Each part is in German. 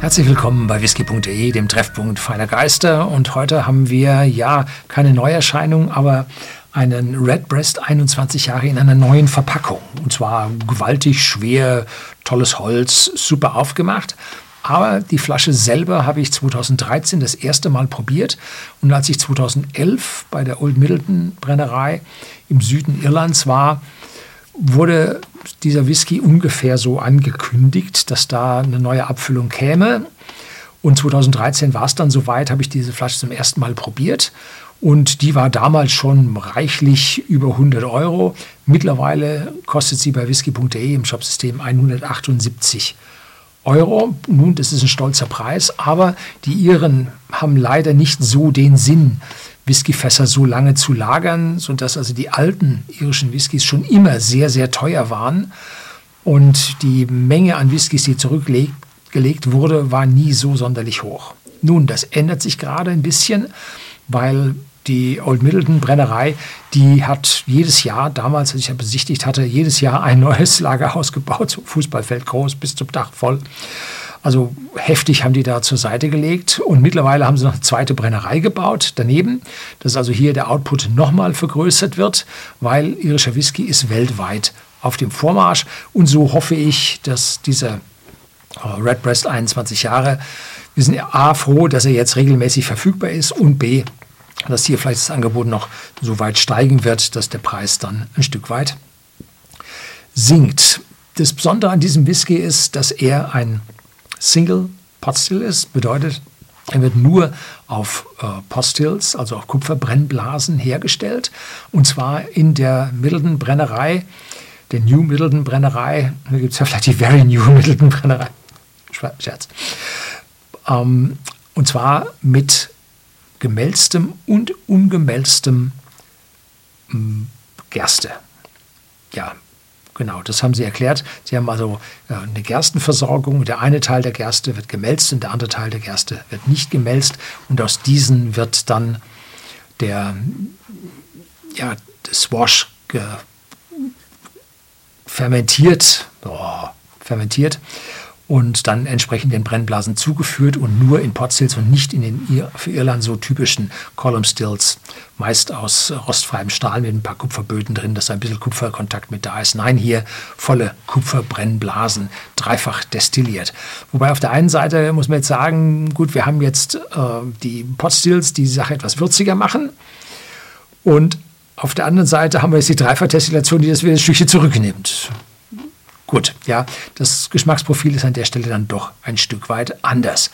Herzlich willkommen bei whisky.de, dem Treffpunkt feiner Geister. Und heute haben wir ja keine Neuerscheinung, aber einen Redbreast 21 Jahre in einer neuen Verpackung. Und zwar gewaltig schwer, tolles Holz, super aufgemacht. Aber die Flasche selber habe ich 2013 das erste Mal probiert. Und als ich 2011 bei der Old Middleton Brennerei im Süden Irlands war, wurde dieser Whisky ungefähr so angekündigt, dass da eine neue Abfüllung käme. Und 2013 war es dann soweit, habe ich diese Flasche zum ersten Mal probiert. Und die war damals schon reichlich über 100 Euro. Mittlerweile kostet sie bei whisky.de im Shopsystem 178 Euro. Nun, das ist ein stolzer Preis, aber die Iren haben leider nicht so den Sinn, Whiskyfässer so lange zu lagern, sodass also die alten irischen Whiskys schon immer sehr, sehr teuer waren. Und die Menge an Whiskys, die zurückgelegt wurde, war nie so sonderlich hoch. Nun, das ändert sich gerade ein bisschen, weil die Old Middleton Brennerei, die hat jedes Jahr, damals, als ich ja besichtigt hatte, jedes Jahr ein neues Lagerhaus gebaut, Fußballfeld groß bis zum Dach voll. Also heftig haben die da zur Seite gelegt und mittlerweile haben sie noch eine zweite Brennerei gebaut daneben, dass also hier der Output nochmal vergrößert wird, weil irischer Whisky ist weltweit auf dem Vormarsch und so hoffe ich, dass dieser äh, Redbreast 21 Jahre, wir sind A froh, dass er jetzt regelmäßig verfügbar ist und B, dass hier vielleicht das Angebot noch so weit steigen wird, dass der Preis dann ein Stück weit sinkt. Das Besondere an diesem Whisky ist, dass er ein Single Potstill ist, bedeutet, er wird nur auf äh, Postills, also auf Kupferbrennblasen hergestellt. Und zwar in der Middleton Brennerei, der New Middleton Brennerei. Da gibt es ja vielleicht die Very New Middleton Brennerei. Scherz. Ähm, und zwar mit gemälztem und ungemälztem Gerste. Ja, Genau, das haben Sie erklärt. Sie haben also äh, eine Gerstenversorgung. Der eine Teil der Gerste wird gemälzt und der andere Teil der Gerste wird nicht gemälzt. Und aus diesen wird dann der, ja, das Wash fermentiert, oh, fermentiert und dann entsprechend den Brennblasen zugeführt und nur in Potstills und nicht in den für Irland so typischen Column Stills, meist aus rostfreiem Stahl mit ein paar Kupferböden drin, dass ein bisschen Kupferkontakt mit da ist. Nein, hier volle Kupferbrennblasen, dreifach destilliert. Wobei auf der einen Seite muss man jetzt sagen, gut, wir haben jetzt äh, die Potstills, die die Sache etwas würziger machen und auf der anderen Seite haben wir jetzt die Dreifachdestillation, die das wieder ein Stückchen zurücknimmt. Gut, ja, das Geschmacksprofil ist an der Stelle dann doch ein Stück weit anders.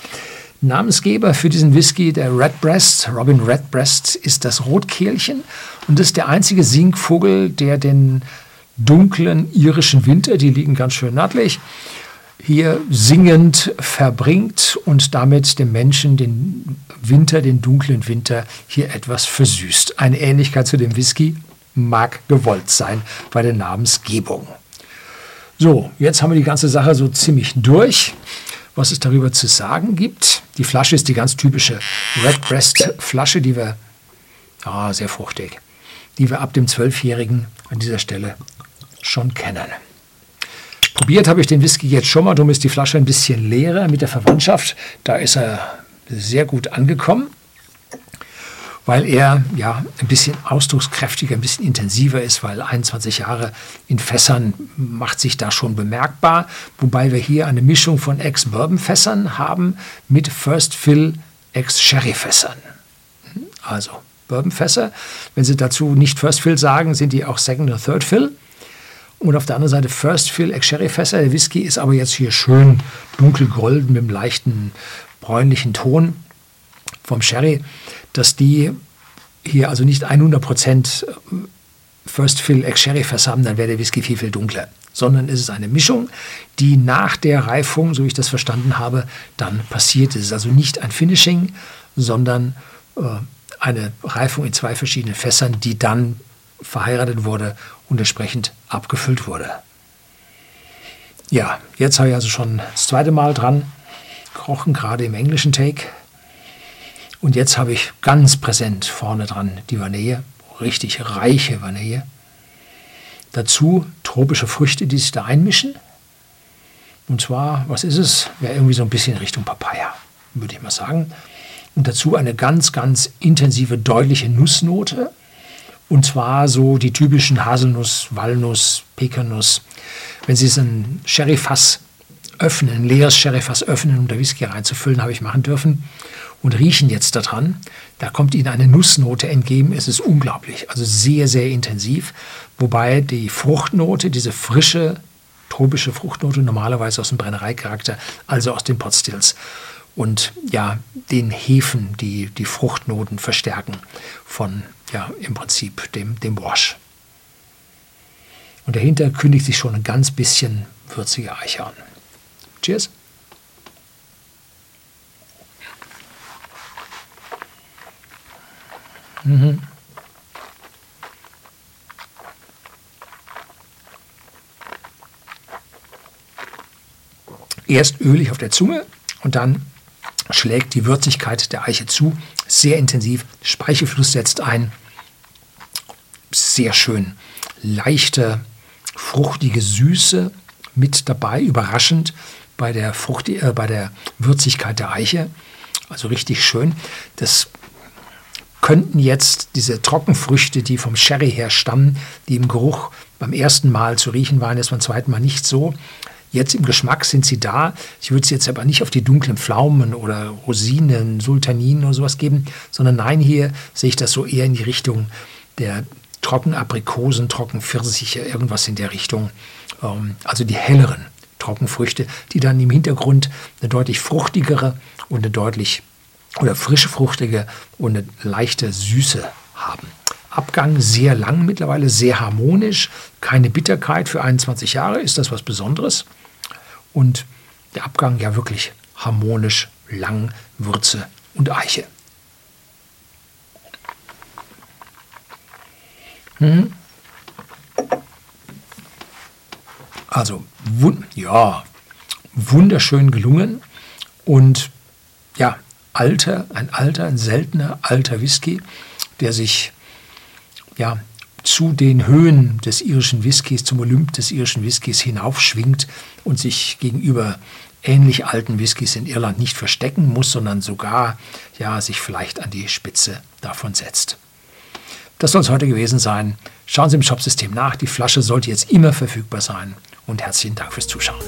Namensgeber für diesen Whisky, der Redbreast, Robin Redbreast, ist das Rotkehlchen. Und ist der einzige Singvogel, der den dunklen irischen Winter, die liegen ganz schön nördlich, hier singend verbringt und damit dem Menschen den Winter, den dunklen Winter, hier etwas versüßt. Eine Ähnlichkeit zu dem Whisky mag gewollt sein bei der Namensgebung. So, jetzt haben wir die ganze Sache so ziemlich durch, was es darüber zu sagen gibt. Die Flasche ist die ganz typische Redbreast Flasche, die wir, ah, sehr fruchtig, die wir ab dem Zwölfjährigen an dieser Stelle schon kennen. Probiert habe ich den Whisky jetzt schon mal, darum ist die Flasche ein bisschen leerer mit der Verwandtschaft. Da ist er sehr gut angekommen weil er ja ein bisschen ausdruckskräftiger, ein bisschen intensiver ist, weil 21 Jahre in Fässern macht sich da schon bemerkbar, wobei wir hier eine Mischung von Ex-Bourbon-Fässern haben mit First Fill Ex-Sherry-Fässern. Also Bourbon-Fässer, wenn Sie dazu nicht First Fill sagen, sind die auch Second oder Third Fill. Und auf der anderen Seite First Fill Ex-Sherry-Fässer. Der Whisky ist aber jetzt hier schön dunkelgolden mit einem leichten bräunlichen Ton vom Sherry dass die hier also nicht 100% First Fill Ex-Sherry Fass haben, dann wäre der Whisky viel, viel dunkler. Sondern es ist eine Mischung, die nach der Reifung, so ich das verstanden habe, dann passiert. Es ist also nicht ein Finishing, sondern äh, eine Reifung in zwei verschiedenen Fässern, die dann verheiratet wurde und entsprechend abgefüllt wurde. Ja, jetzt habe ich also schon das zweite Mal dran gerochen, gerade im englischen Take. Und jetzt habe ich ganz präsent vorne dran die Vanille, richtig reiche Vanille. Dazu tropische Früchte, die sich da einmischen. Und zwar, was ist es? Ja, irgendwie so ein bisschen in Richtung Papaya, würde ich mal sagen. Und dazu eine ganz, ganz intensive, deutliche Nussnote. Und zwar so die typischen Haselnuss, Walnuss, Pekanuss. Wenn Sie es ein Sherryfass öffnen, ein leeres Sherryfass öffnen, um da Whisky reinzufüllen, habe ich machen dürfen und riechen jetzt daran. Da kommt Ihnen eine Nussnote entgegen. Es ist unglaublich, also sehr, sehr intensiv. Wobei die Fruchtnote, diese frische, tropische Fruchtnote normalerweise aus dem Brennereicharakter, also aus den Potstills und ja, den Hefen, die die Fruchtnoten verstärken von ja, im Prinzip dem, dem Wash. Und dahinter kündigt sich schon ein ganz bisschen würzige Eiche an. Cheers! Mhm. Erst ölig auf der Zunge und dann schlägt die Würzigkeit der Eiche zu, sehr intensiv. Speichelfluss setzt ein, sehr schön. Leichte, fruchtige Süße mit dabei, überraschend bei der, Frucht, äh, bei der Würzigkeit der Eiche. Also richtig schön. Das könnten jetzt diese Trockenfrüchte, die vom Sherry her stammen, die im Geruch beim ersten Mal zu riechen waren, jetzt beim zweiten Mal nicht so. Jetzt im Geschmack sind sie da. Ich würde sie jetzt aber nicht auf die dunklen Pflaumen oder Rosinen, Sultaninen oder sowas geben, sondern nein, hier sehe ich das so eher in die Richtung der Trockenaprikosen, Trockenpfirsiche, irgendwas in der Richtung. Ähm, also die helleren Trockenfrüchte, die dann im Hintergrund eine deutlich fruchtigere und eine deutlich oder frische fruchtige und eine leichte Süße haben. Abgang sehr lang mittlerweile, sehr harmonisch, keine Bitterkeit für 21 Jahre, ist das was Besonderes. Und der Abgang ja wirklich harmonisch, lang, Würze und Eiche. Mhm. Also, wun ja, wunderschön gelungen und ja, alter, ein alter, ein seltener alter Whisky, der sich ja zu den Höhen des irischen Whiskys, zum Olymp des irischen Whiskys hinaufschwingt und sich gegenüber ähnlich alten Whiskys in Irland nicht verstecken muss, sondern sogar ja sich vielleicht an die Spitze davon setzt. Das soll es heute gewesen sein. Schauen Sie im Shopsystem nach. Die Flasche sollte jetzt immer verfügbar sein. Und herzlichen Dank fürs Zuschauen.